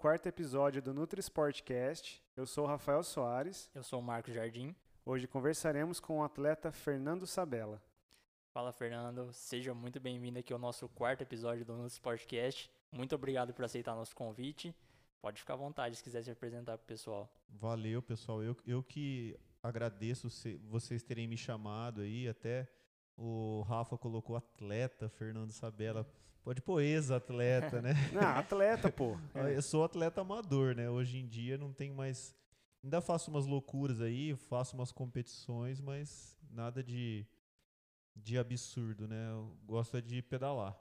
quarto episódio do Nutri Sportcast. Eu sou o Rafael Soares. Eu sou o Marcos Jardim. Hoje conversaremos com o atleta Fernando Sabella. Fala, Fernando. Seja muito bem-vindo aqui ao nosso quarto episódio do Nutri Sportcast. Muito obrigado por aceitar nosso convite. Pode ficar à vontade se quiser se apresentar para o pessoal. Valeu, pessoal. Eu, eu que agradeço vocês terem me chamado aí. Até o Rafa colocou atleta, Fernando Sabella. Pode pôr ex-atleta, né? Não, atleta, pô. É. Eu sou atleta amador, né? Hoje em dia não tem mais. Ainda faço umas loucuras aí, faço umas competições, mas nada de, de absurdo, né? Eu gosto de pedalar.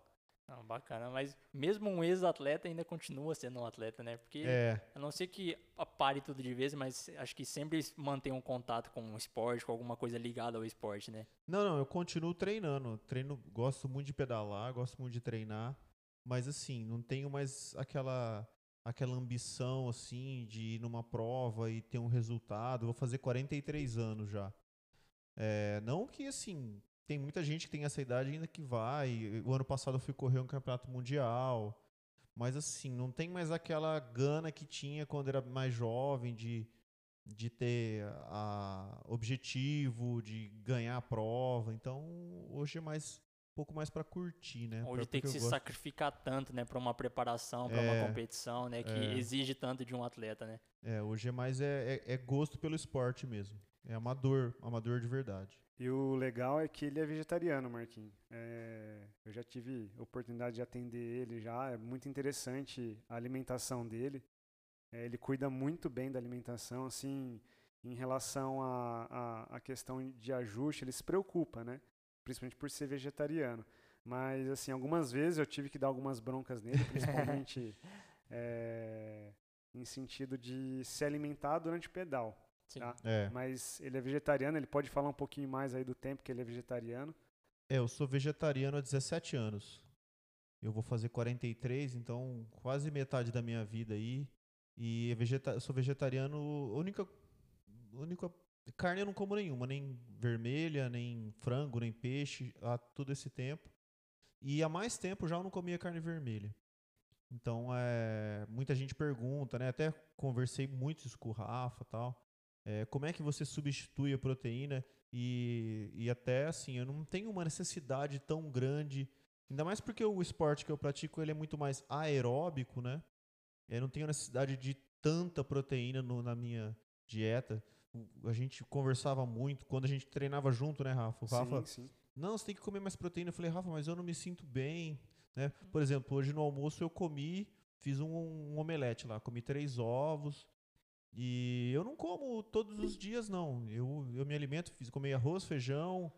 Não, bacana, mas mesmo um ex-atleta ainda continua sendo um atleta, né? Porque é. a não ser que pare tudo de vez, mas acho que sempre mantém um contato com o esporte, com alguma coisa ligada ao esporte, né? Não, não, eu continuo treinando. Treino, gosto muito de pedalar, gosto muito de treinar, mas assim, não tenho mais aquela aquela ambição assim de ir numa prova e ter um resultado. vou fazer 43 anos já. É, não que assim, tem muita gente que tem essa idade ainda que vai. O ano passado eu fui correr um campeonato mundial. Mas assim, não tem mais aquela gana que tinha quando era mais jovem de, de ter a objetivo, de ganhar a prova. Então, hoje é mais um pouco mais para curtir, né? Hoje pra, tem que se gosto... sacrificar tanto, né, para uma preparação, para é, uma competição, né, que é, exige tanto de um atleta, né? É, hoje é mais é, é, é gosto pelo esporte mesmo. É amador, amador de verdade. E o legal é que ele é vegetariano, Marquinhos. É, eu já tive oportunidade de atender ele já. É muito interessante a alimentação dele. É, ele cuida muito bem da alimentação, assim, em relação à a, a, a, questão de ajuste, ele se preocupa, né? Principalmente por ser vegetariano. Mas, assim, algumas vezes eu tive que dar algumas broncas nele, principalmente é, em sentido de se alimentar durante o pedal. Tá? É. Mas ele é vegetariano, ele pode falar um pouquinho mais aí do tempo que ele é vegetariano. É, eu sou vegetariano há 17 anos. Eu vou fazer 43, então quase metade da minha vida aí. E vegeta eu sou vegetariano, única, única carne eu não como nenhuma, nem vermelha, nem frango, nem peixe, há todo esse tempo. E há mais tempo já eu não comia carne vermelha. Então, é, muita gente pergunta, né? Até conversei muito isso com o Rafa tal. É, como é que você substitui a proteína? E, e até assim, eu não tenho uma necessidade tão grande, ainda mais porque o esporte que eu pratico ele é muito mais aeróbico, né? Eu não tenho necessidade de tanta proteína no, na minha dieta. A gente conversava muito quando a gente treinava junto, né, Rafa? O Rafa, sim, sim. não, você tem que comer mais proteína. Eu falei, Rafa, mas eu não me sinto bem, né? Por exemplo, hoje no almoço eu comi, fiz um, um omelete lá, comi três ovos, e eu não como todos os dias, não. Eu, eu me alimento, fiz comer arroz, feijão,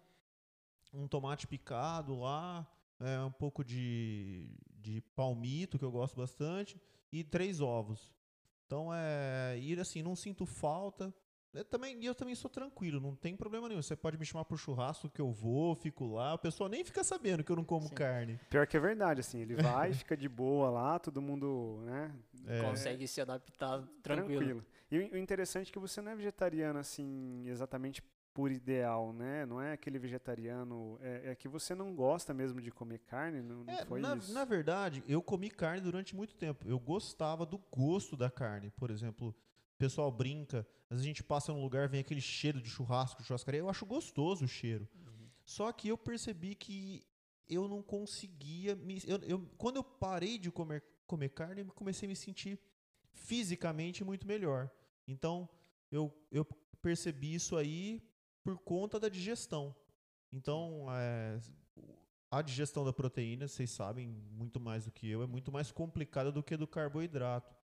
um tomate picado lá, é, um pouco de, de palmito, que eu gosto bastante, e três ovos. Então, é, ir assim, não sinto falta. Eu também, eu também sou tranquilo, não tem problema nenhum. Você pode me chamar pro churrasco que eu vou, fico lá. O pessoal nem fica sabendo que eu não como Sim. carne. Pior que é verdade, assim, ele vai, fica de boa lá, todo mundo, né? É. Consegue se adaptar tranquilo. tranquilo. E o interessante é que você não é vegetariano, assim, exatamente por ideal, né? Não é aquele vegetariano. É, é que você não gosta mesmo de comer carne, não, não é, foi na, isso? Na verdade, eu comi carne durante muito tempo. Eu gostava do gosto da carne. Por exemplo, pessoal brinca às vezes a gente passa num lugar, vem aquele cheiro de churrasco, de churrascaria. Eu acho gostoso o cheiro. Uhum. Só que eu percebi que eu não conseguia. Me, eu, eu, quando eu parei de comer, comer carne, eu comecei a me sentir fisicamente muito melhor. Então, eu, eu percebi isso aí por conta da digestão. Então, é, a digestão da proteína, vocês sabem muito mais do que eu, é muito mais complicada do que do carboidrato.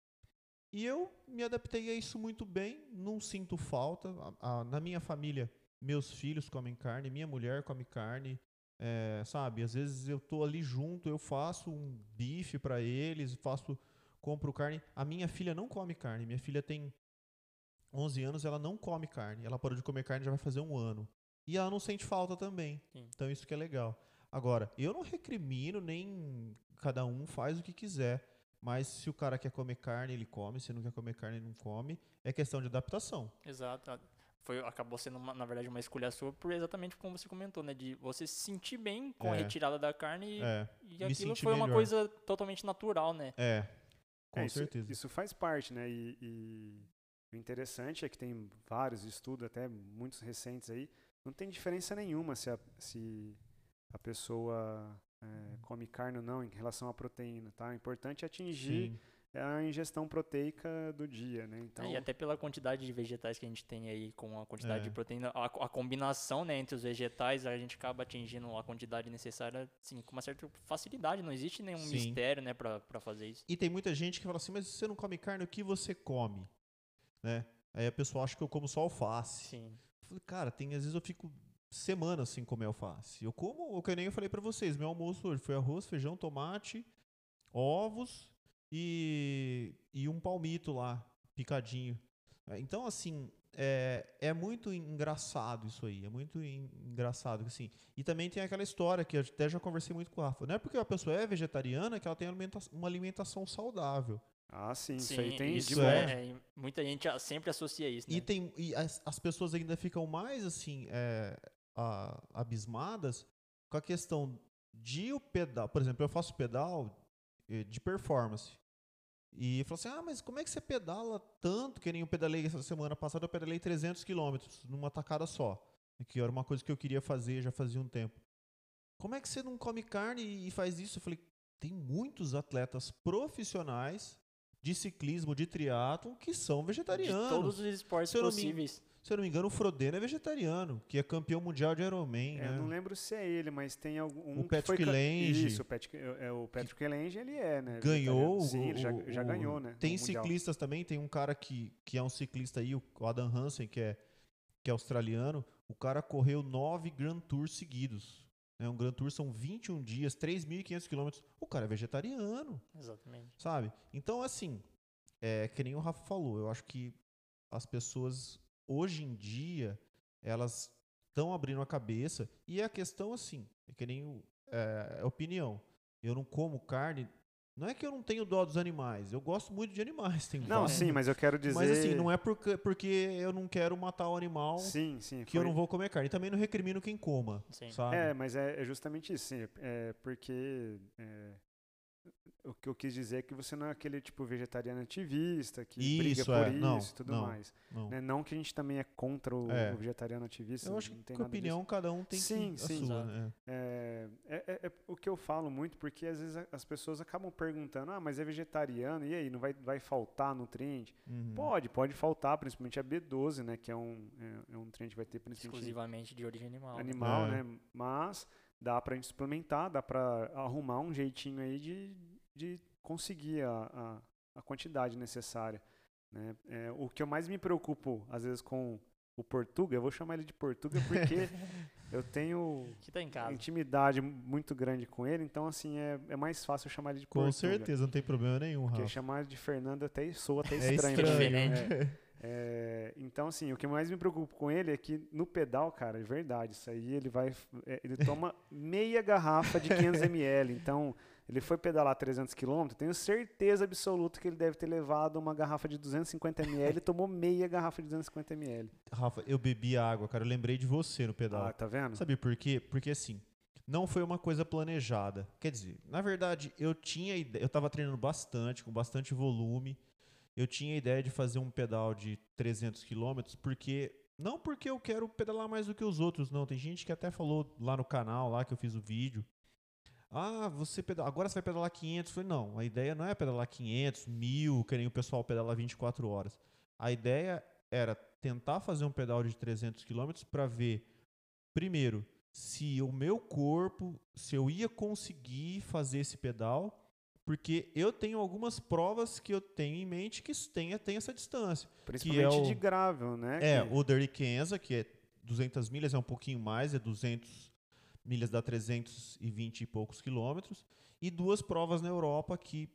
E eu me adaptei a isso muito bem, não sinto falta. A, a, na minha família, meus filhos comem carne, minha mulher come carne, é, sabe? Às vezes eu tô ali junto, eu faço um bife para eles, faço, compro carne. A minha filha não come carne, minha filha tem 11 anos, ela não come carne. Ela parou de comer carne já vai fazer um ano. E ela não sente falta também. Sim. Então isso que é legal. Agora, eu não recrimino, nem cada um faz o que quiser. Mas se o cara quer comer carne, ele come. Se não quer comer carne, ele não come. É questão de adaptação. Exato. Foi, acabou sendo, uma, na verdade, uma escolha sua por exatamente como você comentou, né? De você se sentir bem com é. a retirada da carne é. e aquilo foi melhor. uma coisa totalmente natural, né? É. Com É, isso, certeza. Isso faz parte, né? E, e o interessante é que tem vários estudos, até muitos recentes aí, não tem diferença nenhuma se a, se a pessoa é, come carne ou não em relação à proteína, tá? O importante é atingir Sim. a ingestão proteica do dia, né? Então, É, e até pela quantidade de vegetais que a gente tem aí com a quantidade É. de proteína, a, a combinação né, entre os vegetais, a gente acaba atingindo a quantidade necessária assim, com uma certa facilidade. Não existe nenhum Sim. mistério né, pra fazer isso. E tem muita gente que fala assim, mas você não come carne, o que você come? Né? Aí a pessoa acha que eu como só alface. Sim. Eu falei, cara, tem, às vezes eu fico semanas sem comer alface. Eu como, o que nem eu falei pra vocês, meu almoço hoje foi arroz, feijão, tomate, ovos e, e um palmito lá, picadinho. É, Então, assim, é, é muito engraçado isso aí, é muito en- engraçado, assim. E também tem aquela história que eu até já conversei muito com o Rafa. Não é porque a pessoa é vegetariana que ela tem alimenta- uma alimentação saudável. ah, sim, Sim, isso aí tem isso de é- é, muita gente sempre associa isso. Né? E, tem, e as, as pessoas ainda ficam mais assim é, a- abismadas com a questão de o pedal. Por exemplo, eu faço pedal eh, de performance. E falo assim: ah, mas como é que você pedala tanto? Que nem eu pedalei essa semana passada, eu pedalei 300 quilômetros numa tacada só. Que era uma coisa que eu queria fazer já fazia um tempo. Como é que você não come carne e faz isso? Eu falei: tem muitos atletas profissionais de ciclismo, de triatlo, que são de vegetarianos. todos os esportes Se não me- possíveis. Se eu não me engano, o Frodeno é vegetariano, que é campeão mundial de Ironman, É, né? eu não lembro se é ele, mas tem algum O que foi Patrick ca- Lange. Isso, o Patrick, é, o Patrick Lange, ele é, né? Ganhou. Sim, o- ele já, o- já o- ganhou, né? Tem ciclistas também, tem um cara que, que é um ciclista aí, o Adam Hansen, que é, que é australiano. O cara correu nove Grand Tours seguidos. Né? Um Grand Tour são 21 dias, 3.500 quilômetros. O cara é vegetariano, Exatamente. sabe? Então, assim, é que nem o Rafa falou, eu acho que as pessoas, hoje em dia, elas estão abrindo a cabeça. E a questão, assim, é que nem o- é, é opinião. Eu não como carne. Não é que eu não tenho dó dos animais. Eu gosto muito de animais. Tem Não, sim, mas eu quero dizer... Mas assim, não é porque, porque eu não quero matar o animal Sim, sim. que eu foi- não vou comer carne. E também não recrimino quem coma, Sim. sabe? É, mas é, é justamente isso, sim. É porque é, o que eu quis dizer é que você não é aquele tipo vegetariano ativista que briga Isso, por é. isso Não, e tudo não. mais. Não. Né? Não que a gente também é contra o, É. o vegetariano ativista. Eu acho não que tem com nada disso. opinião cada um tem Sim, que sim, a sua, né? É, é- é- é o que eu falo muito, porque às vezes a- as pessoas acabam perguntando, ah, mas é vegetariano, e aí, não vai, vai faltar nutriente? Uhum. Pode, pode faltar, principalmente a B12, né, que é um, é, é um nutriente que vai ter principalmente Exclusivamente de origem animal. né? animal, É. né? Mas dá pra gente suplementar, dá pra arrumar um jeitinho aí de, de conseguir a, a, a quantidade necessária. Né? É, o que eu mais me preocupo, às vezes, com o Portuga, eu vou chamar ele de Portuga porque eu tenho Que tá em casa. intimidade muito grande com ele, então assim, é, é mais fácil chamar ele de Com Portuga. certeza, não tem problema nenhum, Porque Rafa. chamar ele de Fernando até soa até É estranho. estranho. né? diferente. É. É, então, assim, o que mais me preocupa com ele é que no pedal, cara, é verdade, isso aí ele vai. é, ele toma meia garrafa de 500ml. Então, ele foi pedalar 300 km, tenho certeza absoluta que ele deve ter levado uma garrafa de 250ml e tomou meia garrafa de 250ml. Rafa, eu bebi água, cara. Eu lembrei de você no pedal. Ah, tá vendo? Sabe por quê? Porque assim, não foi uma coisa planejada. Quer dizer, na verdade, eu tinha ideia, eu tava treinando bastante, com bastante volume. Eu tinha ideia de fazer um pedal de 300 km, porque não porque eu quero pedalar mais do que os outros, não. Tem gente que até falou lá no canal, lá que eu fiz o vídeo. Ah, você pedala, agora você vai pedalar 500. Eu falei, não, a ideia não é pedalar 500, 1000, que nem o pessoal pedala 24 horas. A ideia era tentar fazer um pedal de 300 km para ver, primeiro, se o meu corpo, se eu ia conseguir fazer esse pedal, porque eu tenho algumas provas que eu tenho em mente que tem, tem essa distância. Principalmente o- de gravel, né? É, que- o Dirty Kenza, que é 200 milhas, é um pouquinho mais, é 200 milhas dá 320 e poucos quilômetros. E duas provas na Europa que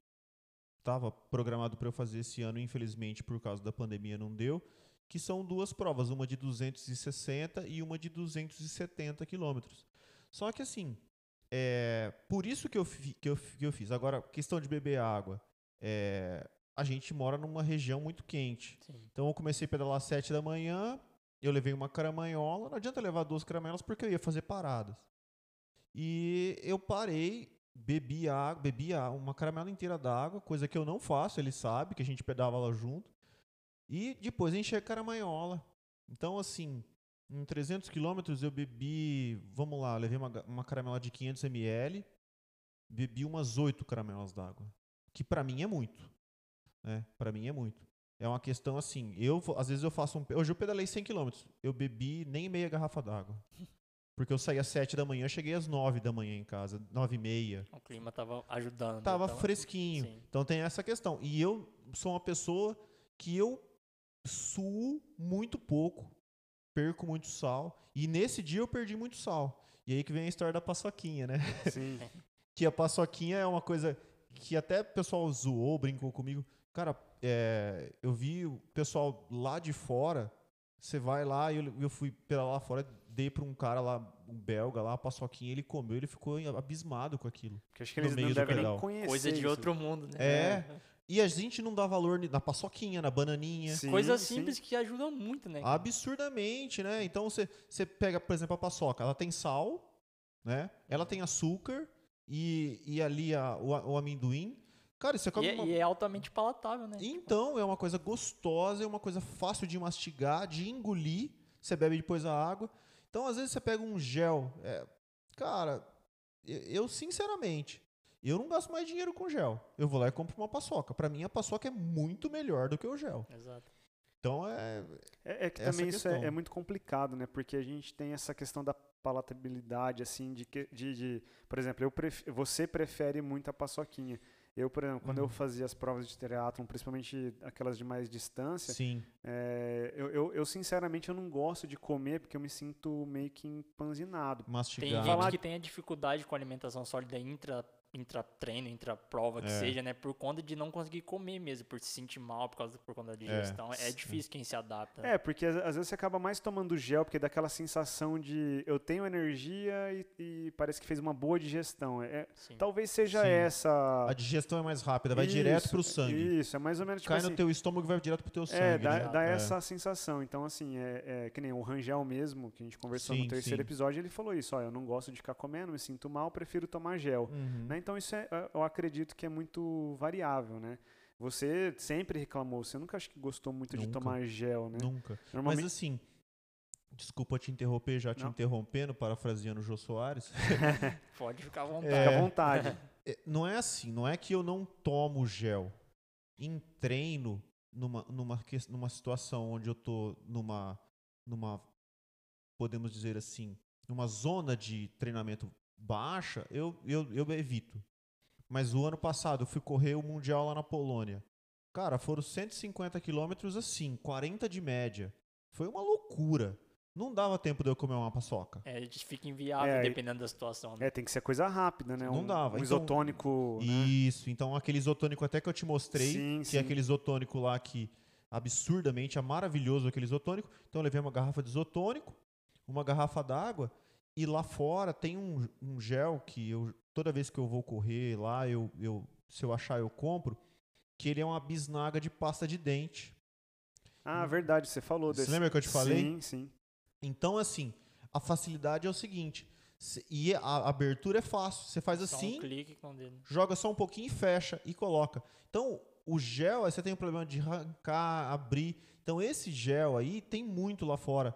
estava programado para eu fazer esse ano, infelizmente por causa da pandemia não deu, que são duas provas, uma de 260 e uma de 270 quilômetros. Só que assim, é, por isso que eu, fi- que, eu, que eu fiz. Agora, questão de beber água. é, a gente mora numa região muito quente. Sim. Então eu comecei a pedalar às 7 da manhã, eu levei uma caramanhola, não adianta levar duas caramanholas porque eu ia fazer paradas. E eu parei bebi água, bebi uma caramela inteira d'água, coisa que eu não faço, ele sabe, que a gente pedala junto. E depois enchi a caramanhola. Então, assim, em 300 quilômetros eu bebi, vamos lá, levei uma, uma caramela de 500 ml, bebi umas 8 caramelas d'água. Que pra mim é muito. Né? Pra mim é muito. É uma questão assim, eu às vezes eu faço um, hoje eu pedalei 100 quilômetros, eu bebi nem meia garrafa d'água. Porque eu saí às 7 da manhã, cheguei às 9 da manhã em casa, 9 e meia. O clima tava ajudando. Tava fresquinho. Sim. Então tem essa questão. E eu sou uma pessoa que eu suo muito pouco, perco muito sal. E nesse dia eu perdi muito sal. E aí que vem a história da paçoquinha, né? Sim. que a paçoquinha é uma coisa que até o pessoal zoou, brincou comigo. Cara, é, eu vi o pessoal lá de fora. Você vai lá e eu, eu fui pela lá fora, dei pra um cara lá, um belga lá, a paçoquinha, ele comeu, ele ficou abismado com aquilo. Porque acho que eles não devem nem conhecer Coisa de isso. outro mundo, né? É. E a gente não dá valor na paçoquinha, na bananinha. Sim, Coisa sim. simples que ajudam muito, né? Absurdamente, né? Então você você pega, por exemplo, a paçoca, ela tem sal, né? Ela tem açúcar e, e ali a- o, o amendoim. Cara, você come E, é- uma... e é altamente palatável, né? Então, é uma coisa gostosa, é uma coisa fácil de mastigar, de engolir. Você bebe depois a água. Então, às vezes, você pega um gel. é, cara, eu, sinceramente, eu não gasto mais dinheiro com gel. Eu vou lá e compro uma paçoca. Pra mim, a paçoca é muito melhor do que o gel. Exato. Então, é. É, é que Essa também isso é, é muito complicado, né? Porque a gente tem essa questão da palatabilidade, assim, de, que- de, de- por exemplo, eu pref- você prefere muito a paçoquinha. Eu, por exemplo, quando eu Uhum. fazia as provas de triatlon, principalmente aquelas de mais distância, Sim. é, eu, eu, eu, sinceramente eu não gosto de comer porque eu me sinto meio que empanzinado. Tem Mastigar. Falar- gente que tem a dificuldade com alimentação sólida intra, intra-treino, intra-prova, que É. seja, né? Por conta de não conseguir comer mesmo, por se sentir mal por, causa, por conta da digestão. É, sim. difícil quem se adapta. É, porque às, vezes você acaba mais tomando gel, porque dá aquela sensação de eu tenho energia e, e parece que fez uma boa digestão. É, Sim. talvez seja Sim. essa. A digestão é mais rápida, vai Isso, direto pro sangue. Isso, é mais ou menos tipo Cai assim. no teu estômago e vai direto pro teu sangue. É, dá, né? dá É. essa sensação. Então, assim, é, é que nem o Rangel mesmo, que a gente conversou Sim, no terceiro sim. episódio, ele falou isso, ó, eu não gosto de ficar comendo, me sinto mal, prefiro tomar gel. Uhum. Né? Então, isso é, eu acredito que é muito variável, né? Você sempre reclamou, você nunca acho que gostou muito de Nunca. tomar gel, né? Nunca. Normalmente, Mas assim, desculpa te interromper, já te Não. interrompendo, parafraseando o Jô Soares. Pode ficar à vontade. fica à vontade. É, não é assim, não é que eu não tomo gel. Em treino, numa, numa, numa situação onde eu tô numa, numa, podemos dizer assim, numa zona de treinamento baixa, eu, eu, eu evito. Mas o ano passado eu fui correr o Mundial lá na Polônia. Cara, foram 150 quilômetros assim, 40 de média. Foi uma loucura. Não dava tempo de eu comer uma paçoca. É, fica inviável É, dependendo da situação. Né? É, tem que ser coisa rápida, né? Não um, dava. Um Então- isotônico, né? Isso, então aquele isotônico até que eu te mostrei, Sim, que sim. é aquele isotônico lá que absurdamente é maravilhoso aquele isotônico. Então eu levei uma garrafa de isotônico, uma garrafa d'água e lá fora tem um, um gel que eu toda vez que eu vou correr lá, eu, eu se eu achar eu compro, que ele é uma bisnaga de pasta de dente. Ah, verdade, você falou Você desse. lembra que eu te falei? Sim, sim. Então assim, a facilidade é o seguinte, se- e a abertura é fácil, você faz Só assim, um clique com o dedo. joga só um pouquinho e fecha e coloca. Então, o gel, aí você tem o problema de arrancar, abrir. Então, esse gel aí tem muito lá fora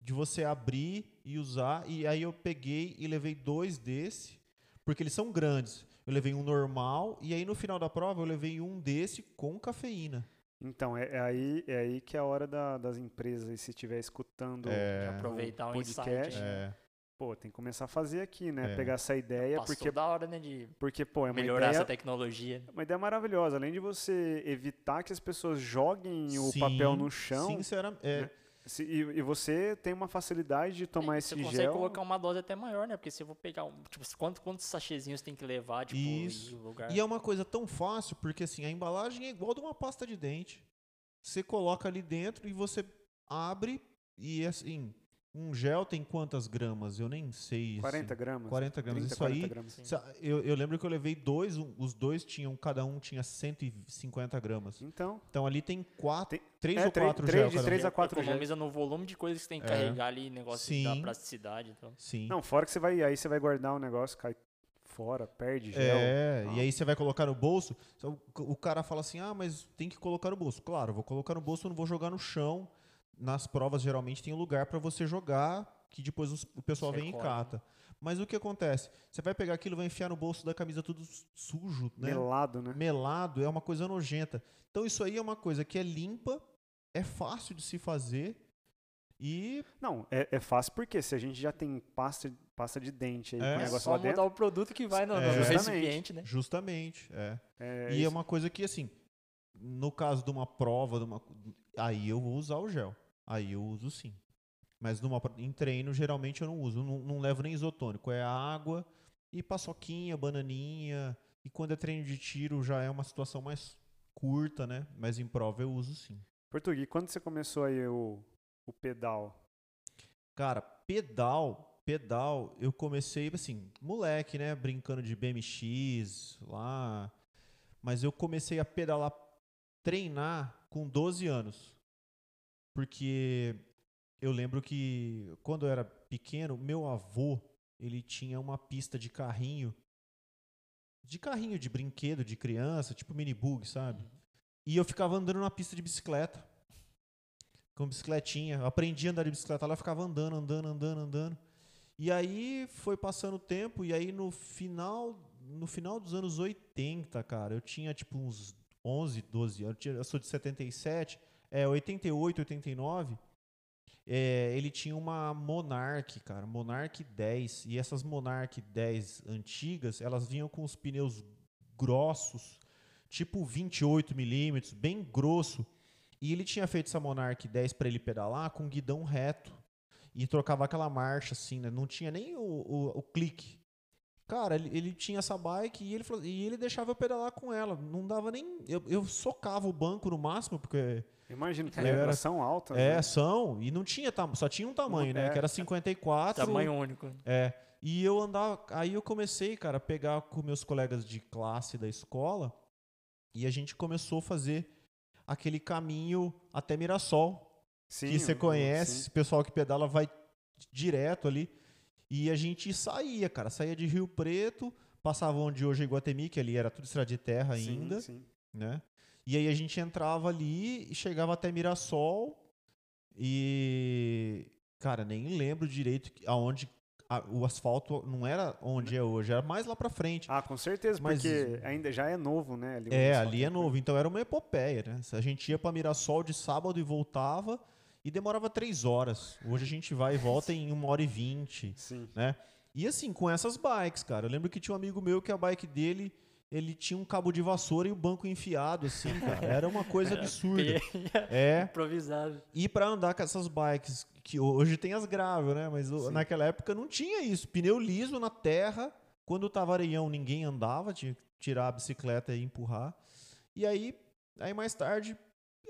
de você abrir e usar. E aí eu peguei e levei dois desse, porque eles são grandes. Eu levei um normal e aí no final da prova eu levei um desse com cafeína. Então, é, é aí, é aí que é a hora da- das empresas, se estiver escutando É. Aproveitar o podcast, insight. É, pô, tem que começar a fazer aqui, né? É. Pegar essa ideia, Passou porque, da hora, né, de porque, pô, é uma melhorar ideia, essa tecnologia. uma ideia maravilhosa. Além de você evitar que as pessoas joguem o Sim, papel no chão, Sinceramente, é, né? Se- e, e você tem uma facilidade de tomar É, esse você consegue gel. colocar uma dose até maior, né? Porque se eu vou pegar, um, tipo, quantos, quantos sachezinhos tem que levar, tipo, Isso. lugar. E é uma coisa tão fácil, porque assim, a embalagem é igual de uma pasta de dente. Você coloca ali dentro e você abre e assim, um gel tem quantas gramas? Eu nem sei. assim. 40 gramas. 40 gramas. 30, Isso 40 aí, gramas. Eu, eu lembro que eu levei dois, um- os dois tinham, cada um tinha 150 gramas. Então, Então ali tem quatro, Tem- três é, ou três- quatro três gel de um. três a quatro Economiza no volume de coisas que você tem que É. carregar ali, negócio da Sim. plasticidade. Então. Sim. não, fora que você vai, aí você vai guardar o negócio, cai fora, perde gel. É, Ah. e aí você vai colocar no bolso, o, cara fala assim, ah, mas tem que colocar no bolso. Claro, vou colocar no bolso, não vou jogar no chão. Nas provas, geralmente, tem um lugar para você jogar, que depois os- o pessoal vem e Recolhe. cata. Mas o que acontece? Você vai pegar aquilo, vai enfiar no bolso da camisa tudo sujo, né? Melado, né? melado, é uma coisa nojenta. Então isso aí é uma coisa que é limpa, é fácil de se fazer e Não, é, é fácil porque se a gente já tem pasta, pasta de dente aí É. com É negócio só lá mudar dentro. o produto que vai no, no É. recipiente, né? justamente, é. É, e é isso- uma coisa que assim, no caso de uma prova, de uma, aí eu vou usar o gel. Aí eu uso sim. Mas numa, em treino, geralmente eu não uso. Não, não levo nem isotônico. É água e paçoquinha, bananinha. E quando é treino de tiro já é uma situação mais curta, né? Mas em prova eu uso sim. Português, quando você começou aí o, o pedal? Cara, pedal, pedal, eu comecei assim, moleque, né, brincando de BMX lá, mas eu comecei a pedalar, treinar com 12 anos. Porque eu lembro que quando eu era pequeno, meu avô, ele tinha uma pista de carrinho, de carrinho de brinquedo de criança, tipo mini bug, sabe? E eu ficava andando na pista de bicicleta com bicicletinha. Eu aprendi a andar de bicicleta lá, eu ficava andando, andando, andando, andando. E aí foi passando o tempo e aí no final, no final dos anos 80, cara, eu tinha tipo uns 11, 12 anos, eu tinha- eu sou de 77, é 88, 89. É, ele tinha uma Monarch, cara, Monarch 10. E essas Monarch 10 antigas, elas vinham com os pneus grossos, tipo 28 milímetros, bem grosso. E ele tinha feito essa Monarch 10 para ele pedalar com guidão reto. E trocava aquela marcha assim, né? Não tinha nem o, o, o clique. Cara, ele, ele tinha essa bike e ele, e ele deixava eu pedalar com ela. Não dava nem. Eu, eu socava o banco no máximo, porque Imagino que Eu era- são altas. é, né? são. E não tinha, só tinha um tamanho, né? É. Que era 54. Tamanho único. É. E eu andava. Aí eu comecei, cara, a pegar com meus colegas de classe da escola. E a gente começou a fazer aquele caminho até Mirassol. Sim, que você conhece, sim. esse pessoal que pedala vai direto ali. E a gente saía, cara. Saía de Rio Preto, passava onde hoje é Iguatemi, que ali era tudo estrada de terra ainda Sim, sim. né? E aí a gente entrava ali e chegava até Mirassol e cara, nem lembro direito aonde a- o asfalto não era onde é hoje, era mais lá pra frente. Ah, com certeza, Mas- porque ainda já é novo, né? ali é, ali é novo, então era uma epopeia, né? A gente ia pra Mirassol de sábado e voltava e demorava três horas. Hoje a gente vai e volta em uma hora e vinte. Sim. né? E assim, com essas bikes, cara. Eu lembro que tinha um amigo meu que a bike dele, ele tinha um cabo de vassoura e o banco enfiado, assim, cara. Era uma coisa absurda. É. Improvisado. E pra andar com essas bikes, que hoje tem as gravel, né? Mas Sim. naquela época não tinha isso. Pneu liso na terra. Quando tava areião, ninguém andava, tinha que tirar a bicicleta e empurrar. E aí, aí mais tarde,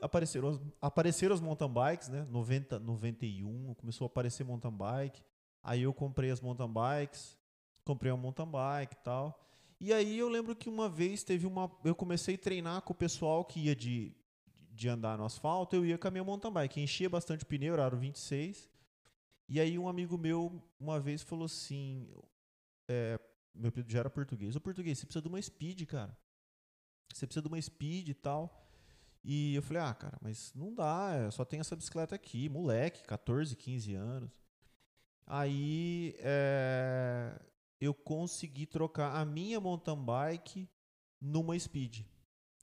apareceram as, apareceram as mountain bikes, né? 90, 91, começou a aparecer mountain bike. Aí eu comprei as mountain bikes, comprei uma mountain bike e tal. E aí eu lembro que uma vez teve uma. Eu comecei a treinar com o pessoal que ia de, de andar no asfalto, eu ia com a minha mountain bike. Enchia bastante o pneu, era o 26. E aí um amigo meu uma vez falou assim. é, meu apelido já era português. Ô português, você precisa de uma speed, cara. Você precisa de uma speed e tal. E eu falei, ah, cara, mas não dá, eu só tenho essa bicicleta aqui, moleque, 14, 15 anos. Aí é, eu consegui trocar a minha mountain bike numa speed.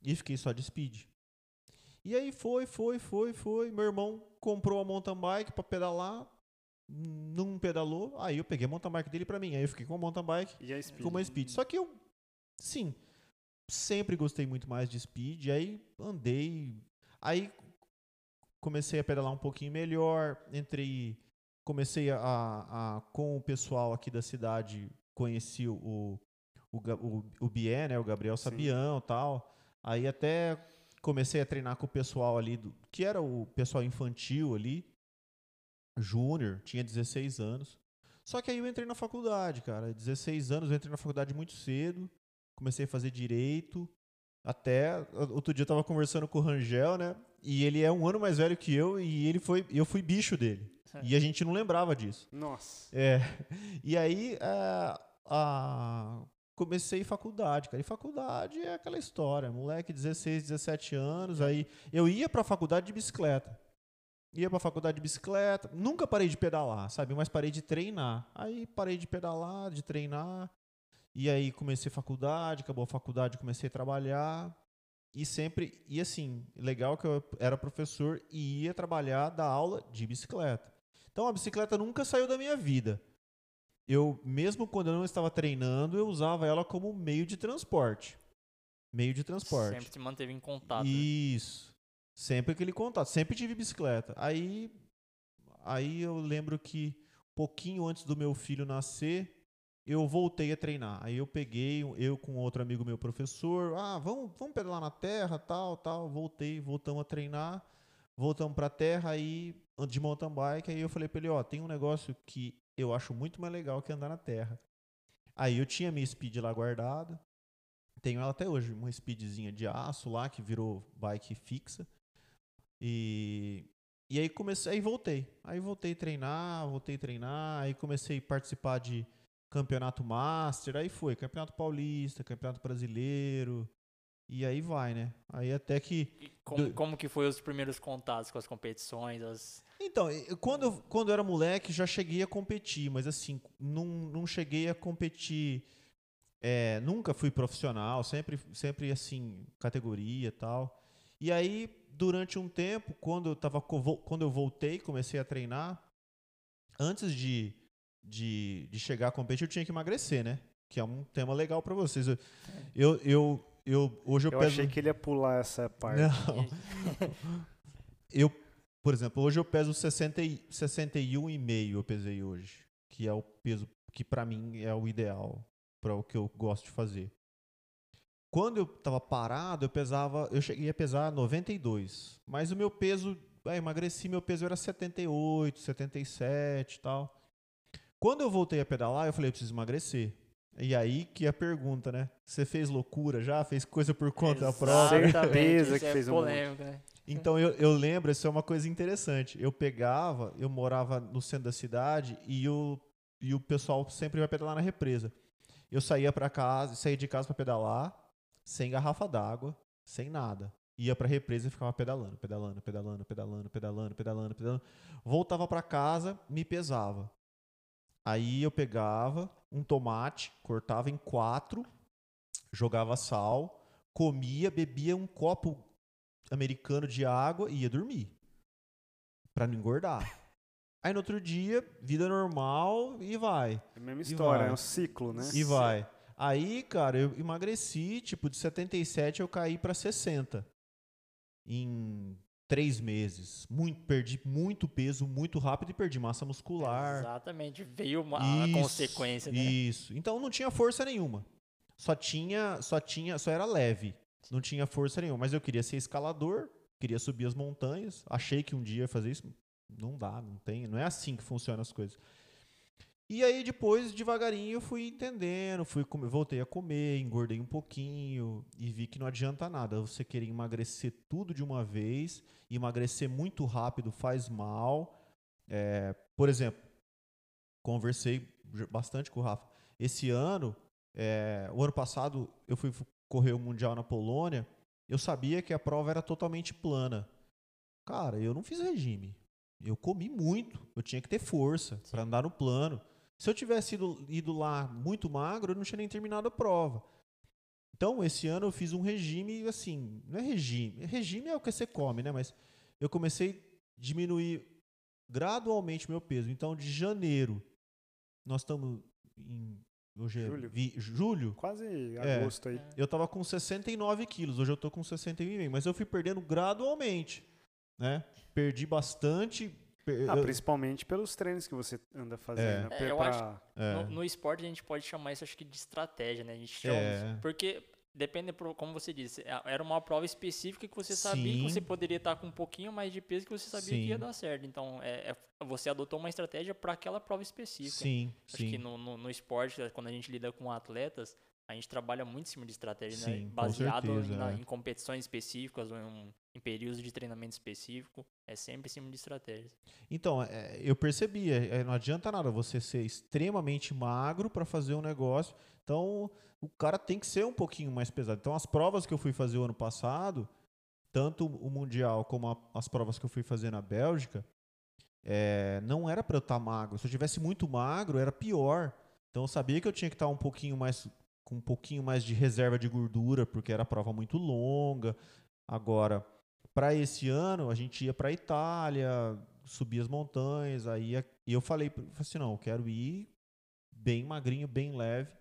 E fiquei só de speed. E aí foi, foi, foi, foi. Meu irmão comprou a mountain bike pra pedalar. Não pedalou. Aí eu peguei a mountain bike dele pra mim. Aí eu fiquei com a mountain bike E a speed? com uma speed. Só que eu, sim, sempre gostei muito mais de speed. Aí andei. Aí comecei a pedalar um pouquinho melhor. Entrei. Comecei a, a- com o pessoal aqui da cidade. Conheci o, o, o, o Bié, né? O Gabriel Sim. Sabião e tal. Aí até comecei a treinar com o pessoal ali, do, que era o pessoal infantil ali. Júnior, tinha 16 anos. Só que aí eu entrei na faculdade, cara. 16 anos, eu entrei na faculdade muito cedo. Comecei a fazer direito. Até outro dia eu tava conversando com o Rangel, né? E ele é um ano mais velho que eu e ele foi, eu fui bicho dele. E a gente não lembrava disso. Nossa. É. E aí, a, a- comecei faculdade, cara. E faculdade é aquela história, moleque, 16, 17 anos, aí eu ia pra faculdade de bicicleta. Ia pra faculdade de bicicleta, nunca parei de pedalar, sabe? Mas parei de treinar. Aí parei de pedalar, de treinar. E aí comecei faculdade, acabou a faculdade, comecei a trabalhar. E sempre, e assim, legal que eu era professor e ia trabalhar da aula de bicicleta. Então a bicicleta nunca saiu da minha vida. Eu, mesmo quando eu não estava treinando, eu usava ela como meio de transporte. Meio de transporte. Sempre se manteve em contato. né? Isso. Sempre aquele contato. Sempre tive bicicleta. Aí, aí eu lembro que pouquinho antes do meu filho nascer, eu voltei a treinar. Aí eu peguei, eu com outro amigo meu professor, ah, vamos, vamos pedalar na terra, tal, tal. Voltei, voltamos a treinar, voltamos pra terra, aí de mountain bike, aí eu falei pra ele, ó, tem um negócio que eu acho muito mais legal que andar na terra. Aí eu tinha minha speed lá guardada, tenho ela até hoje, uma speedzinha de aço lá, que virou bike fixa. E, e aí comecei, aí voltei. Aí voltei a treinar, voltei a treinar, aí comecei a participar de campeonato master, aí foi, campeonato paulista, campeonato brasileiro, e aí vai, né? Aí até que como, como que foi os primeiros contatos com as competições? As... Então, quando eu, quando eu era moleque, já cheguei a competir, mas assim, não, não cheguei a competir. é, nunca fui profissional, sempre, sempre assim, categoria e tal. E aí, durante um tempo, quando eu, tava, quando eu voltei, comecei a treinar, antes de, de, de chegar a competir, eu tinha que emagrecer, né? Que é um tema legal pra vocês. Eu, eu, eu, eu- hoje eu, Eu peso. achei que ele ia pular essa parte. Não. Eu, por exemplo, hoje eu peso 60 e- 61,5 eu pesei hoje, que é o peso que pra mim é o ideal para o que eu gosto de fazer. Quando eu tava parado, eu pesava, eu cheguei a pesar 92, mas o meu peso, é, emagreci, meu peso era 78, 77 e tal. Quando eu voltei a pedalar, eu falei, eu preciso emagrecer. E aí que é a pergunta, né? Você fez loucura já? Fez coisa por conta da prova? Exatamente, Certeza que é fez um né? Então eu, eu lembro, isso é uma coisa interessante. Eu pegava, eu morava no centro da cidade e o, e o pessoal sempre vai pedalar na represa. Eu saía para casa, saía de casa para pedalar, sem garrafa d'água, sem nada. Ia pra represa e ficava pedalando, pedalando, pedalando, pedalando, pedalando, pedalando, pedalando. Voltava para casa, me pesava. Aí eu pegava um tomate, cortava em quatro, jogava sal, comia, bebia um copo americano de água e ia dormir. Pra não engordar. Aí no outro dia, vida normal e vai. É a mesma história, é um ciclo, né? E vai. Aí, cara, eu emagreci, tipo, de 77 eu caí pra 60. Em três meses. Muito, perdi muito peso, muito rápido e perdi massa muscular. Exatamente, veio uma a Isso, consequência, né? Isso. Então não tinha força nenhuma. Só tinha, só tinha, só era leve. Não tinha força nenhuma. Mas eu queria ser escalador, queria subir as montanhas. Achei que um dia ia fazer isso. Não dá, não tem, não é assim que funcionam as coisas. E aí depois, devagarinho, eu fui entendendo, fui comer, voltei a comer, engordei um pouquinho e vi que não adianta nada. Você querer emagrecer tudo de uma vez, emagrecer muito rápido faz mal. É, por exemplo, conversei bastante com o Rafa. Esse ano, é, o ano passado, eu fui correr o Mundial na Polônia. Eu sabia que a prova era totalmente plana. Cara, eu não fiz regime. Eu comi muito. Eu tinha que ter força para andar no plano. Se eu tivesse ido, ido lá muito magro, eu não tinha nem terminado a prova. Então, esse ano eu fiz um regime, assim, não é regime. Regime é o que você come, né? Mas eu comecei a diminuir gradualmente meu peso. Então, de janeiro, nós estamos em. Hoje é Julho. vi- julho. Quase É. agosto aí. Eu tava com 69 quilos, hoje eu tô com 61,5, mas eu fui perdendo gradualmente, né? Perdi bastante. Ah, principalmente pelos treinos que você anda fazendo. né? É, eu pra- acho- é. No, no esporte a gente pode chamar isso acho que de estratégia, né? A gente chama É. isso- porque depende, pro- como você disse, é- era uma prova específica que você sabia que Sim. você poderia estar com um pouquinho mais de peso que você sabia que ia Sim. dar certo. Então, é, é- você adotou uma estratégia para aquela prova específica. Sim, Acho sim. que no, no, no esporte, quando a gente lida com atletas, a gente trabalha muito em cima de estratégia, Sim, né? Baseado certeza, na- é. em competições específicas ou em, em períodos de treinamento específico. É sempre em cima de estratégia. Então, é, eu percebi, é, é, não adianta nada você ser extremamente magro para fazer um negócio. Então, o cara tem que ser um pouquinho mais pesado. Então, as provas que eu fui fazer o ano passado, tanto o Mundial como a- as provas que eu fui fazer na Bélgica, é, não era para eu estar magro. Se eu tivesse muito magro, era pior. Então, eu sabia que eu tinha que estar um pouquinho mais com um pouquinho mais de reserva de gordura, porque era prova muito longa. Agora, para esse ano, a gente ia para Itália, subir as montanhas, aí ia- e eu falei, falei assim, não, eu quero ir bem magrinho, bem leve.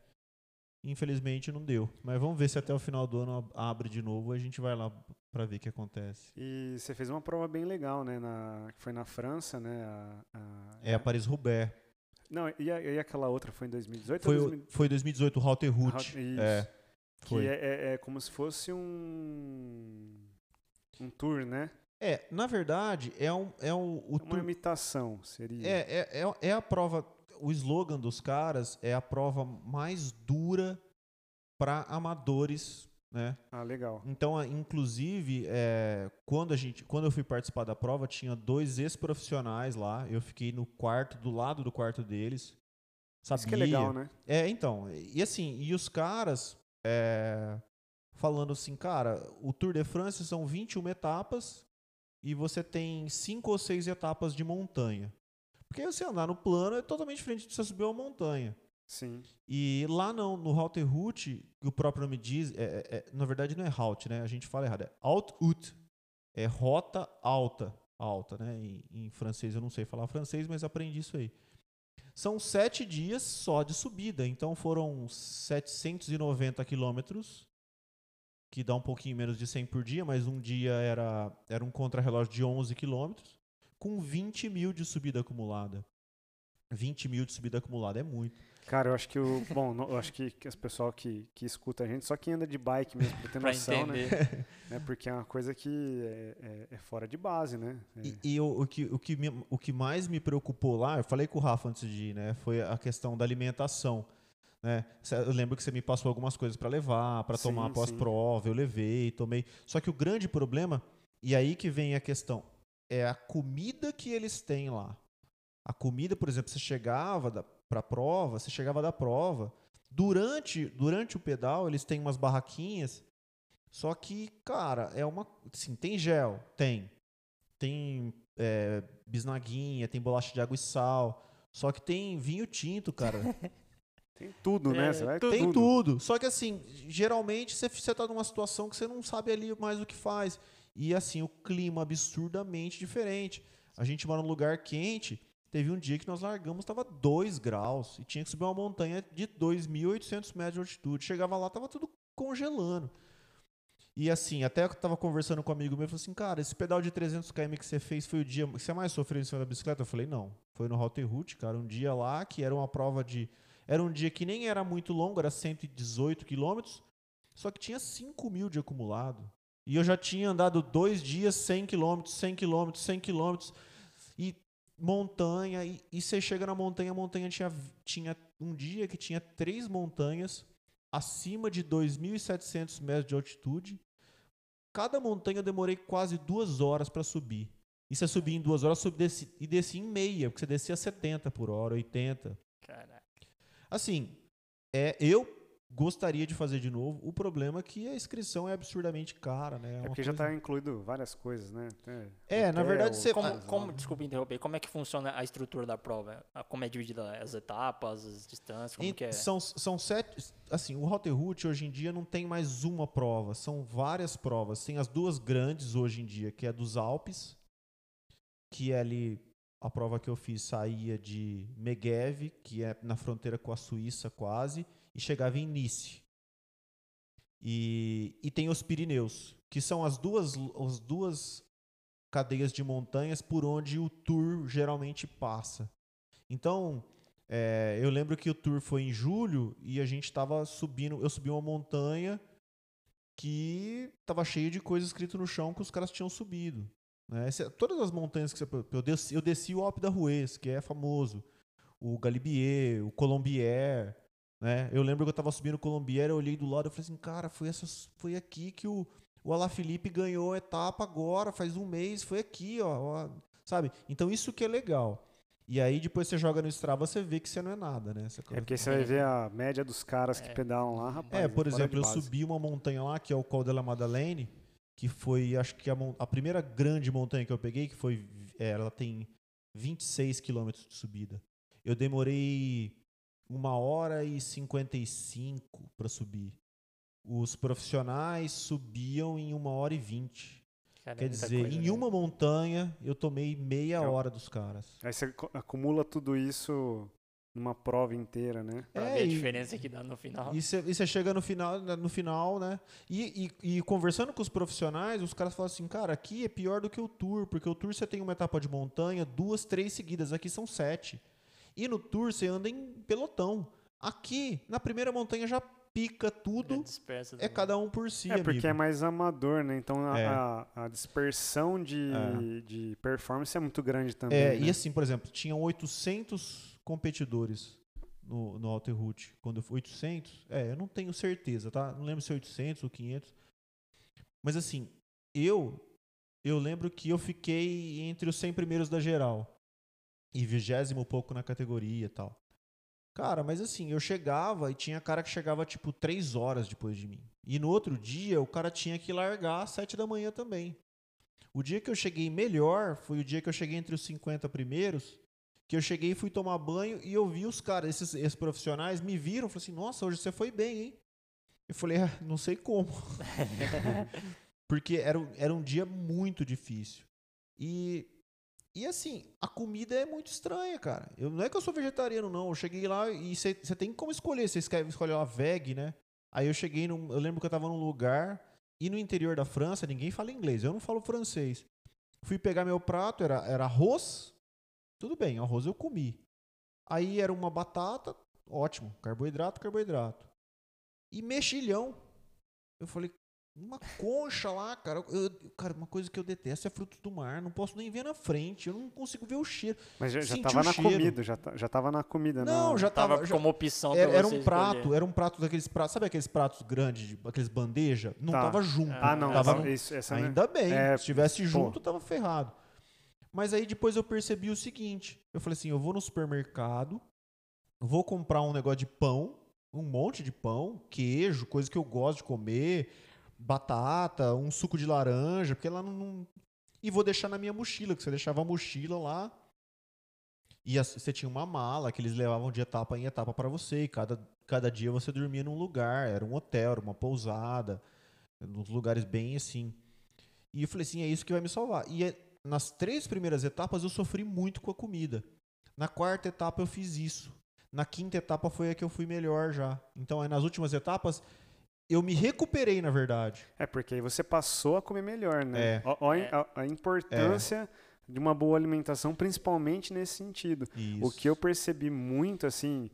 Infelizmente não deu, mas vamos ver se até o final do ano abre de novo, a gente vai lá para ver o que acontece. E você fez uma prova bem legal, né? Na, que foi na França, né? A, a- É a Paris-Roubaix. Não, e, a- e aquela outra foi em 2018 Foi, ou o- 2000? foi 2018 o Halter Ah, Route. isso. É, Que foi. é, é- é como se fosse um um tour, né? É, na verdade, é um, é um, o Uma tour- imitação seria. É, é, é, é a prova. O slogan dos caras é a prova mais dura para amadores, né? Ah, legal. Então, a- inclusive, é, quando a gente, quando eu fui participar da prova, tinha dois ex-profissionais lá. Eu fiquei no quarto, do lado do quarto deles. Sabia? Isso que é legal, né? É, então. E assim, e os caras é, falando assim, cara, o Tour de France são 21 etapas e você tem cinco ou seis etapas de montanha. Porque você andar no plano é totalmente diferente de você subir uma montanha. Sim. E lá não, no Halter Route, que o próprio nome diz, é, é- é- na verdade não é Halt, né? A gente fala errado, é Alt Ut. É rota alta, alta, né? Em, em francês eu não sei falar francês, mas aprendi isso aí. São sete dias só de subida, então foram 790 quilômetros, que dá um pouquinho menos de 100 por dia, mas um dia era, era um contrarrelógio de 11 quilômetros, com 20 mil de subida acumulada. 20 mil de subida acumulada é muito. Cara, eu acho que o. Bom, no- eu acho que, que as pessoal que, que escuta a gente, só quem anda de bike mesmo, pra ter Pra noção, né? entender. né? Porque é uma coisa que é, é- é fora de base, né? É. E, e o, o que, o, que me- o que mais me preocupou lá, eu falei com o Rafa antes de ir, né? Foi a questão da alimentação. Né? Eu lembro que você me passou algumas coisas para levar, para tomar pós-prova, eu levei, tomei. Só que o grande problema, e aí que vem a questão, é a comida que eles têm lá. A comida, por exemplo, você chegava da, pra prova, você chegava da prova, durante, durante o pedal eles têm umas barraquinhas, só que, cara, é uma. Sim, tem gel, tem. Tem é, bisnaguinha, tem bolacha de água e sal. Só que tem vinho tinto, cara. Tem tudo, né? É, tem tudo. Só que assim, geralmente você, você tá numa situação que você não sabe ali mais o que faz. E assim, o clima absurdamente diferente. A gente mora num lugar quente. Teve um dia que nós largamos, tava 2 graus. E tinha que subir uma montanha de 2.800 metros de altitude. Chegava lá, tava tudo congelando. E assim, até eu tava conversando com um amigo meu, falou assim, cara, esse pedal de 300 km que você fez foi o dia que você mais sofreu em cima da bicicleta? Eu falei, não, foi no Route, cara, um dia lá que era uma prova de... Era um dia que nem era muito longo, era 118 quilômetros, só que tinha 5 mil de acumulado. E eu já tinha andado dois dias 100 quilômetros, 100 quilômetros, 100 quilômetros, montanha, e, e você chega na montanha, a montanha tinha, tinha um dia que tinha três montanhas acima de 2.700 metros de altitude. Cada montanha eu demorei quase duas horas para subir. E se eu subir em duas horas, eu subi, desci, e desci em meia, porque você descia 70 por hora, 80. Caraca. Assim, é, eu gostaria de fazer de novo. O problema é que a inscrição é absurdamente cara, né? É uma porque já coisa- tá incluído várias coisas, né? Tem É, na verdade, você- Como, como, desculpa interromper, como é que funciona a estrutura da prova? Como é dividida as etapas, as distâncias, como que é? São, são sete. Assim, o Halter Route hoje em dia não tem mais uma prova, são várias provas. Tem as duas grandes hoje em dia, que é dos Alpes, que é ali. A prova que eu fiz saía de Megève, que é na fronteira com a Suíça quase, e chegava em Nice. E, e tem os Pirineus, que são as duas, as duas cadeias de montanhas por onde o tour geralmente passa. Então, é, eu lembro que o tour foi em julho e a gente estava subindo. Eu subi uma montanha que estava cheia de coisa escrito no chão que os caras tinham subido. Né? Esse- todas as montanhas que você. Eu desci, eu desci o Alpe da Ruez, que é famoso. O Galibier, o Colombier. Né? Eu lembro que eu tava subindo o Colombiera, eu olhei do lado e falei assim, cara, foi, essas, foi aqui que o, o Alaphilippe ganhou a etapa agora, faz um mês, foi aqui, ó, ó, sabe? Então isso que é legal. E aí depois você joga no Strava, você vê que você não é nada, né? Você É porque você vai ver a média dos caras que É. pedalam lá, rapaz. É, por exemplo, eu subi uma montanha lá, que é o Col de la Madeleine, que foi, acho que a, a primeira grande montanha que eu peguei, que foi, é, ela tem 26 quilômetros de subida. Eu demorei uma hora e 55 para subir. Os profissionais subiam em uma hora e vinte. Cara, é Quer muita dizer, coisa, em né? uma montanha eu tomei meia É o- hora dos caras. Aí você acumula tudo isso numa prova inteira, né? Pra É, ver a e- diferença que dá no final. E você chega no final, no final, né? E, e- e conversando com os profissionais, os caras falam assim, cara, aqui é pior do que o Tour, porque o Tour você tem uma etapa de montanha, duas, três seguidas, aqui são sete. E no Tour você anda em pelotão. Aqui, na primeira montanha já pica tudo, dispersa é também. cada um por si, É porque amigo. é mais amador, né? Então a, É. a- a dispersão de, É. de performance é muito grande também. É, né? e assim, por exemplo, tinham 800 competidores no, no Alter Route. Quando eu fui 800, é, eu não tenho certeza, tá? Não lembro se é 800 ou 500. Mas assim, eu eu lembro que eu fiquei entre os 100 primeiros da geral e vigésimo pouco na categoria e tal. Cara, mas assim, eu chegava e tinha cara que chegava tipo 3 horas depois de mim. E no outro dia o cara tinha que largar às 7 da manhã também. O dia que eu cheguei melhor foi o dia que eu cheguei entre os 50 primeiros, que eu cheguei e fui tomar banho e eu vi os caras, esses, esses profissionais, me viram e falaram assim, nossa, hoje você foi bem, hein? Eu falei, ah, não sei como. Porque era, era um dia muito difícil. E, e assim, a comida é muito estranha, cara. Eu, não é que eu sou vegetariano, não. Eu cheguei lá e você tem como escolher. Você escolhe, lá veg, né? Aí eu cheguei, num, eu lembro que eu tava num lugar, e no interior da França, ninguém fala inglês. Eu não falo francês. Fui pegar meu prato, era, era arroz. Tudo bem, arroz eu comi. Aí era uma batata, ótimo. Carboidrato, carboidrato. E mexilhão. Eu falei, uma concha lá, cara. Eu- cara, uma coisa que eu detesto é frutos do mar. Não posso nem ver na frente. Eu não consigo ver o cheiro. Mas já, já tava na cheiro. comida, já, já tava na comida. Não, na- já Tava tava. já- como opção era, era um prato, escolher. era um prato daqueles pratos. Sabe aqueles pratos grandes, de- aqueles bandeja? Não Tá. tava junto. Ah, não, Tava isso, essa né? Ainda bem. É, se tivesse pô. junto, tava ferrado. Mas aí depois eu percebi o seguinte: eu falei assim, eu vou no supermercado, vou comprar um negócio de pão, um monte de pão, queijo, coisa que eu gosto de comer, batata, um suco de laranja, porque lá não. não- E vou deixar na minha mochila, que você deixava a mochila lá. E você tinha uma mala que eles levavam de etapa em etapa para você. E cada, cada dia você dormia num lugar. Era um hotel, era uma pousada. Nos lugares bem assim. E eu falei assim, é isso que vai me salvar. E é- nas três primeiras etapas eu sofri muito com a comida. Na quarta etapa eu fiz isso. Na quinta etapa foi a que eu fui melhor já. Então nas últimas etapas eu me recuperei, na verdade. É, porque aí você passou a comer melhor, né? É. Ó a- É. a, a importância de uma boa alimentação, principalmente nesse sentido. Isso. O que eu percebi muito, assim,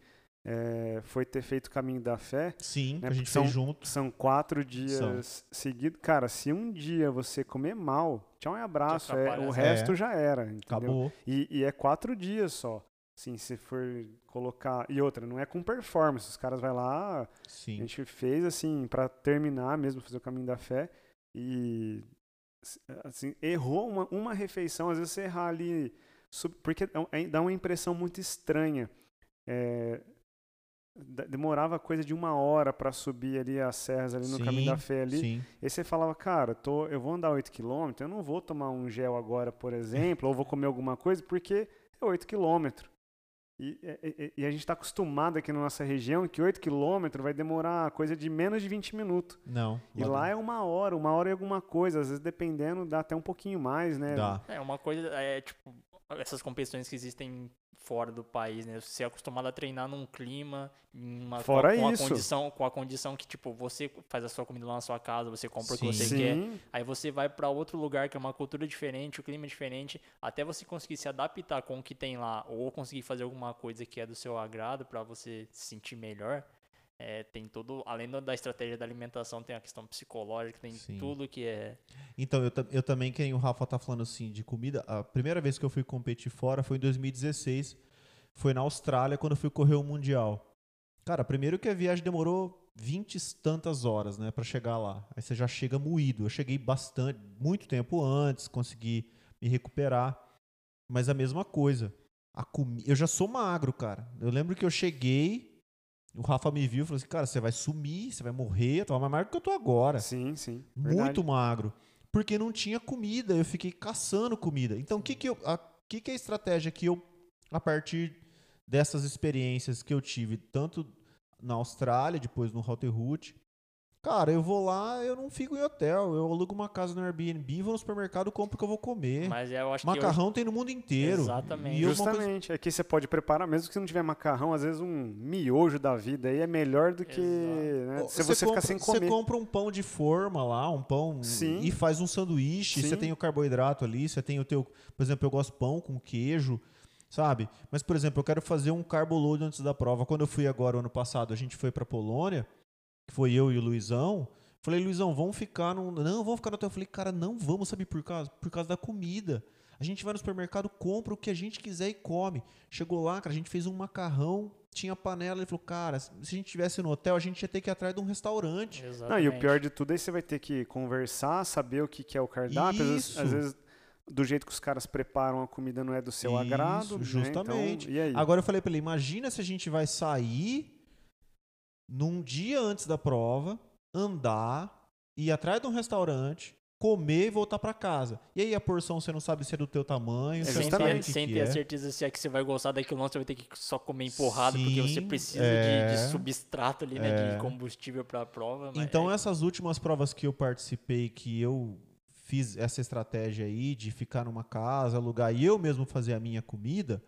é, foi ter feito o caminho da fé. Sim, né, a gente são- fez junto. São quatro dias seguidos. Cara, se um dia você comer mal, tchau e abraço. é, o né? resto É. já era, entendeu? Acabou. E, e é quatro dias só. Assim, se for colocar. E outra, não é com performance. Os caras vai lá, a Sim. gente fez assim, pra terminar mesmo, fazer o caminho da fé. E. Assim, errou uma, uma refeição, às vezes você errar ali. Porque é é- dá uma impressão muito estranha. É, demorava coisa de uma hora pra subir ali as serras ali no Sim, caminho da fé ali. Sim. E você falava, cara, tô, eu vou andar 8 km, eu não vou tomar um gel agora, por exemplo, ou vou comer alguma coisa, porque é 8 km. E, e- e a gente está acostumado aqui na nossa região que 8 km vai demorar coisa de menos de 20 minutos. Não. E lá é uma hora, uma hora e alguma coisa. Às vezes, dependendo, dá até um pouquinho mais, né? Dá. É uma coisa, é tipo, essas competições que existem fora do país, né? Você é acostumado a treinar num clima, em uma, Fora com, a, com isso. a condição, com a condição que, tipo, você faz a sua comida lá na sua casa, você compra o que Sim. você quer. Sim, Aí você vai pra outro lugar que é uma cultura diferente, o clima é diferente, até você conseguir se adaptar com o que tem lá, ou conseguir fazer alguma coisa que é do seu agrado pra você se sentir melhor. É, tem todo, além da estratégia da alimentação, tem a questão psicológica, tem Sim. tudo que é. Então, eu, eu também, que o Rafa tá falando assim, de comida. A primeira vez que eu fui competir fora foi em 2016. Foi na Austrália, quando eu fui correr o Mundial. Cara, primeiro que a viagem demorou 20 e tantas horas, né, para chegar lá. Aí você já chega moído. Eu cheguei bastante, muito tempo antes, consegui me recuperar. Mas a mesma coisa. A comi... Eu já sou magro, cara. Eu lembro que eu cheguei, o Rafa me viu e falou assim: Cara, você vai sumir, você vai morrer, tu mais magro que eu tô agora. Sim, sim. Muito verdade. magro. Porque não tinha comida, eu fiquei caçando comida. Então, o que, que, eu, a, que, que é a estratégia que eu, a partir dessas experiências que eu tive, tanto na Austrália, depois no Route Cara, eu vou lá, eu não fico em hotel. Eu alugo uma casa no Airbnb, vou no supermercado, compro o que eu vou comer. Mas eu acho macarrão que tem no mundo inteiro. Exatamente. E eu- uma coisa- Justamente. Aqui você pode preparar, mesmo que você não tiver macarrão, às vezes um miojo da vida aí é melhor do que né, se você, compra, ficar sem Você comer. compra um pão de forma lá, um pão Sim. e faz um sanduíche. Sim. Você tem o carboidrato ali, você tem o teu, por exemplo, eu gosto de pão com queijo, sabe? Mas por exemplo, eu quero fazer um carbo load antes da prova. Quando eu fui agora ano passado, a gente foi pra Polônia, que foi eu e o Luizão. Falei, Luizão, vamos ficar no não, vamos ficar no hotel. Eu falei, cara, não vamos, sabe por causa? Por causa da comida. A gente vai no supermercado, compra o que a gente quiser e come. Chegou lá, cara, a gente fez um macarrão, tinha panela. Ele falou, cara, se a gente tivesse no hotel, a gente ia ter que ir atrás de um restaurante. Não, e o pior de tudo é que você vai ter que conversar, saber o que, que é o cardápio. Às vezes, às vezes, do jeito que os caras preparam a comida não é do seu Isso, agrado. né? justamente. Então, e aí? Agora eu falei pra ele, imagina se a gente vai sair num dia antes da prova, andar, ir atrás de um restaurante, comer e voltar pra casa. E aí a porção você não sabe se é do teu tamanho, É você Sem não sabe que sem que ter a é. certeza se é que você vai gostar daquilo, não, você vai ter que só comer empurrado, porque você Sim, precisa é. de, de substrato ali, né? É. De combustível pra prova. mas Então é- essas últimas provas que eu participei, que eu fiz essa estratégia aí de ficar numa casa, alugar e eu mesmo fazer a minha comida,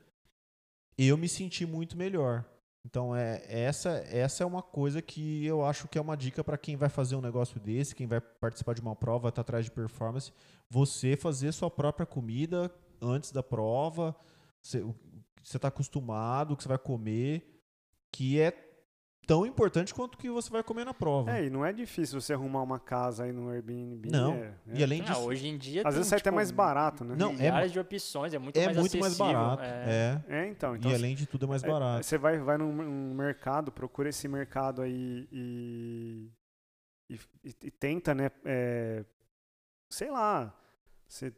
eu me senti muito melhor. Então é essa essa é uma coisa que eu acho que é uma dica para quem vai fazer um negócio desse, quem vai participar de uma prova, tá atrás de performance, você fazer sua própria comida antes da prova, você, o que você tá acostumado, o que você vai comer, que é tão importante quanto o que você vai comer na prova. É, e não é difícil você arrumar uma casa aí no Airbnb. Não. é- é. E além Ah, disso, hoje em dia Às tem, vezes sai até tipo, mais barato, né? Não, é de opções, é muito é mais muito mais barato. é. É. É, então. então E além de tudo é mais é, barato. Você vai, vai num, num mercado, procura esse mercado aí e, e, e- e tenta, né? é, sei lá, você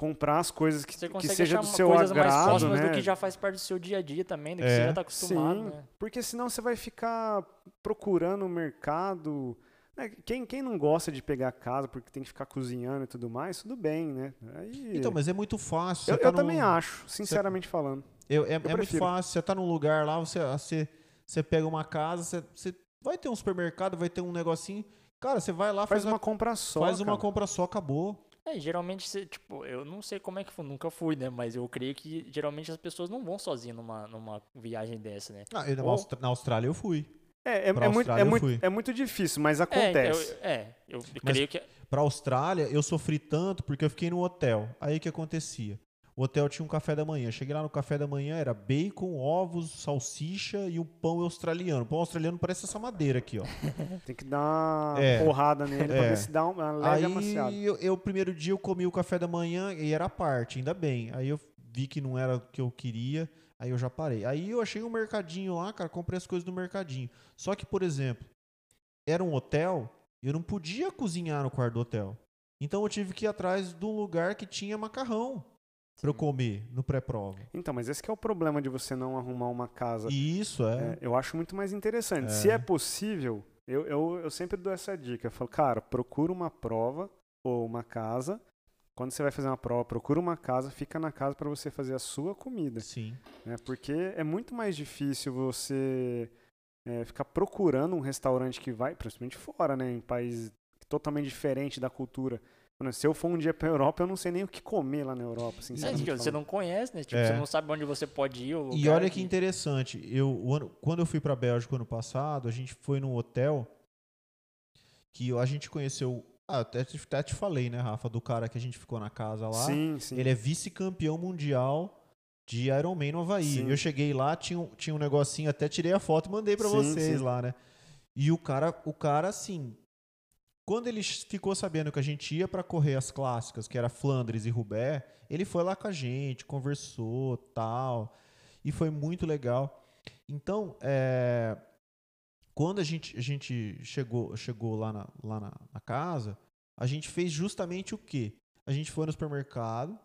comprar as coisas que, Você que consegue seja achar do uma- seu coisas mais agrado, próximas né? do que já faz parte do seu dia a dia também, do que É. você já tá acostumado, Sim, né? porque senão você vai ficar procurando o mercado. né? Quem, quem não gosta de pegar casa porque tem que ficar cozinhando e tudo mais, tudo bem, né? Aí, Então, mas é muito fácil. eu, você tá eu também num- acho, sinceramente falando. Eu, é é muito fácil. Você tá num lugar lá, você, você, você pega uma casa, você, você vai ter um supermercado, vai ter um negocinho. Cara, você vai lá, Faz faz, uma compra só. faz uma cara. compra só, acabou. É, geralmente, você, tipo, eu não sei como é que foi, nunca fui, né? Mas eu creio que geralmente as pessoas não vão sozinhas numa, numa viagem dessa, né? Ah, eu- na Ou- Austra- na Austrália eu fui. É, é, é muito, é, eu muito, é muito difícil, mas É, acontece. eu, é, eu Mas- creio que. Pra Austrália, eu sofri tanto porque eu fiquei no hotel. Aí o que acontecia? O hotel tinha um café da manhã. Cheguei lá no café da manhã, era bacon, ovos, salsicha e um pão australiano. O pão australiano parece essa madeira aqui, ó. Tem que dar uma É. porrada nele pra É. ver se dá uma leve amaciada. Aí eu, eu, primeiro dia, eu comi o café da manhã e era a parte, ainda bem. Aí eu vi que não era o que eu queria, aí eu já parei. Aí eu achei um mercadinho lá, cara, comprei as coisas do mercadinho. Só que, por exemplo, era um hotel, eu não podia cozinhar no quarto do hotel. Então eu tive que ir atrás de um lugar que tinha macarrão pra eu comer no pré-prova. Então, mas esse que é o problema de você não arrumar uma casa. E isso é. É, eu acho muito mais interessante. Se É. é possível, eu, eu, eu sempre dou essa dica. Eu falo, cara, procura uma prova ou uma casa. Quando você vai fazer uma prova, procura uma casa, fica na casa para você fazer a sua comida. Sim. né? Porque é muito mais difícil você é, ficar procurando um restaurante que vai, principalmente fora, né? Em país totalmente diferente da cultura. Mano, Se eu for um dia pra Europa, eu não sei nem o que comer lá na Europa, É, sinceramente. tipo, você falando. não conhece, né? Tipo, É. você não sabe onde você pode ir. O E olha que interessante, eu, ano- quando eu fui pra Bélgica ano passado, a gente foi num hotel que a gente conheceu. Ah, até, te- até te falei, né, Rafa, do cara que a gente ficou na casa lá. Sim, sim. Ele é vice-campeão mundial de Ironman no Havaí. Sim. Eu cheguei lá, tinha, um- tinha um negocinho, até tirei a foto e mandei pra Sim, vocês sim. lá, né? E o cara, o cara, assim, quando ele ficou sabendo que a gente ia pra correr as clássicas, que era Flandres e Roubaix, ele foi lá com a gente, conversou, tal, e foi muito legal. Então, é, quando a gente, a gente chegou, chegou lá, na, lá na, na casa, a gente fez justamente o quê? A gente foi no supermercado,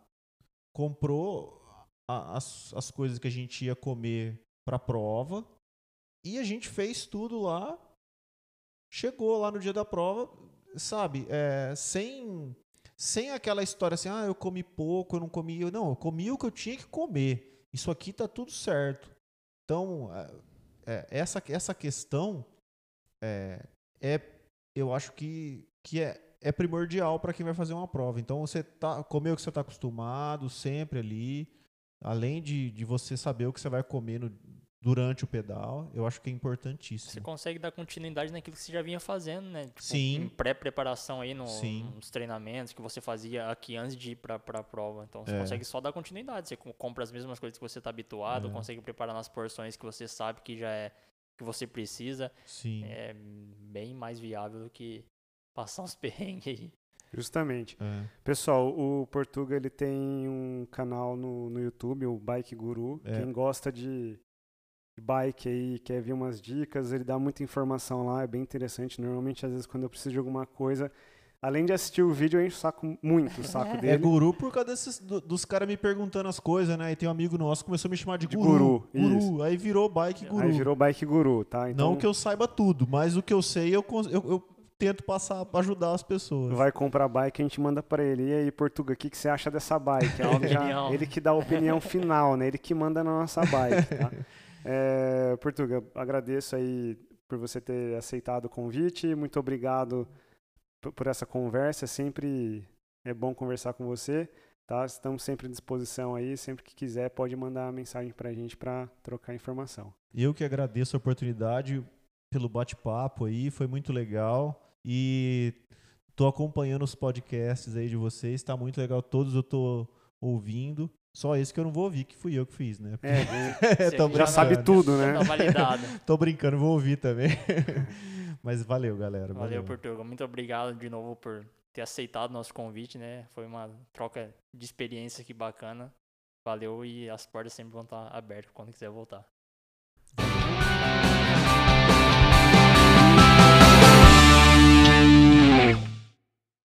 comprou a- as, as coisas que a gente ia comer para prova e a gente fez tudo lá. Chegou lá no dia da prova, sabe? é, sem sem aquela história assim, ah, eu comi pouco, eu não comi. Eu, não, eu comi o que eu tinha que comer. Isso aqui tá tudo certo. Então, é, é, essa, essa questão é, é, eu acho que, que é, é primordial para quem vai fazer uma prova. Então, você tá, comer o que você está acostumado, sempre ali. Além de, de você saber o que você vai comer no- durante o pedal, eu acho que é Você importantíssimo. consegue dar continuidade naquilo que você já vinha fazendo, né? Tipo, Sim. Em pré-preparação aí no- Sim. nos treinamentos que você fazia aqui antes de ir pra, pra prova. Então você É. consegue só dar continuidade. Você co- compra as mesmas coisas que você tá habituado, É. consegue preparar nas porções que você sabe que já é que você precisa. Sim. É bem mais viável do que passar uns perrengues aí. Justamente. É. Pessoal, o Portuga ele tem um canal no, no YouTube, o Bike Guru. É. Quem gosta de de bike aí, quer ver umas dicas, ele dá muita informação lá, é bem interessante. Normalmente, às vezes, quando eu preciso de alguma coisa, além de assistir o vídeo, eu encho o saco muito o saco É dele. guru por causa desses, do- dos caras me perguntando as coisas, né? E tem um amigo nosso que começou a me chamar de, De guru. guru. Aí virou bike guru. Aí virou Bike Guru, tá? Então, Não que eu saiba tudo, mas o que eu sei eu, eu, eu tento passar pra ajudar as pessoas. vai comprar bike, a gente manda pra ele. E aí, Portuga, o que, que você acha dessa bike? Ele, já- Opinião. ele que dá a opinião final, né? Ele que manda na nossa bike, tá? É, Portuga, agradeço aí por você ter aceitado o convite. Muito obrigado por essa conversa. Sempre é bom conversar com você, tá? Estamos sempre à disposição aí. Sempre que quiser, pode mandar mensagem pra gente pra trocar informação. Eu que agradeço a oportunidade pelo bate-papo aí, foi muito legal. E tô acompanhando os podcasts aí de vocês, tá muito legal. Todos eu tô ouvindo. Só esse que eu não vou ouvir, que fui eu que fiz, né? É, já sabe tudo, né? tá. Tô brincando, vou ouvir também. Mas valeu, galera. Valeu, Portugal. Muito obrigado de novo por ter aceitado nosso convite, né? Foi uma troca de experiência que bacana. Valeu e as portas sempre vão estar abertas quando quiser voltar.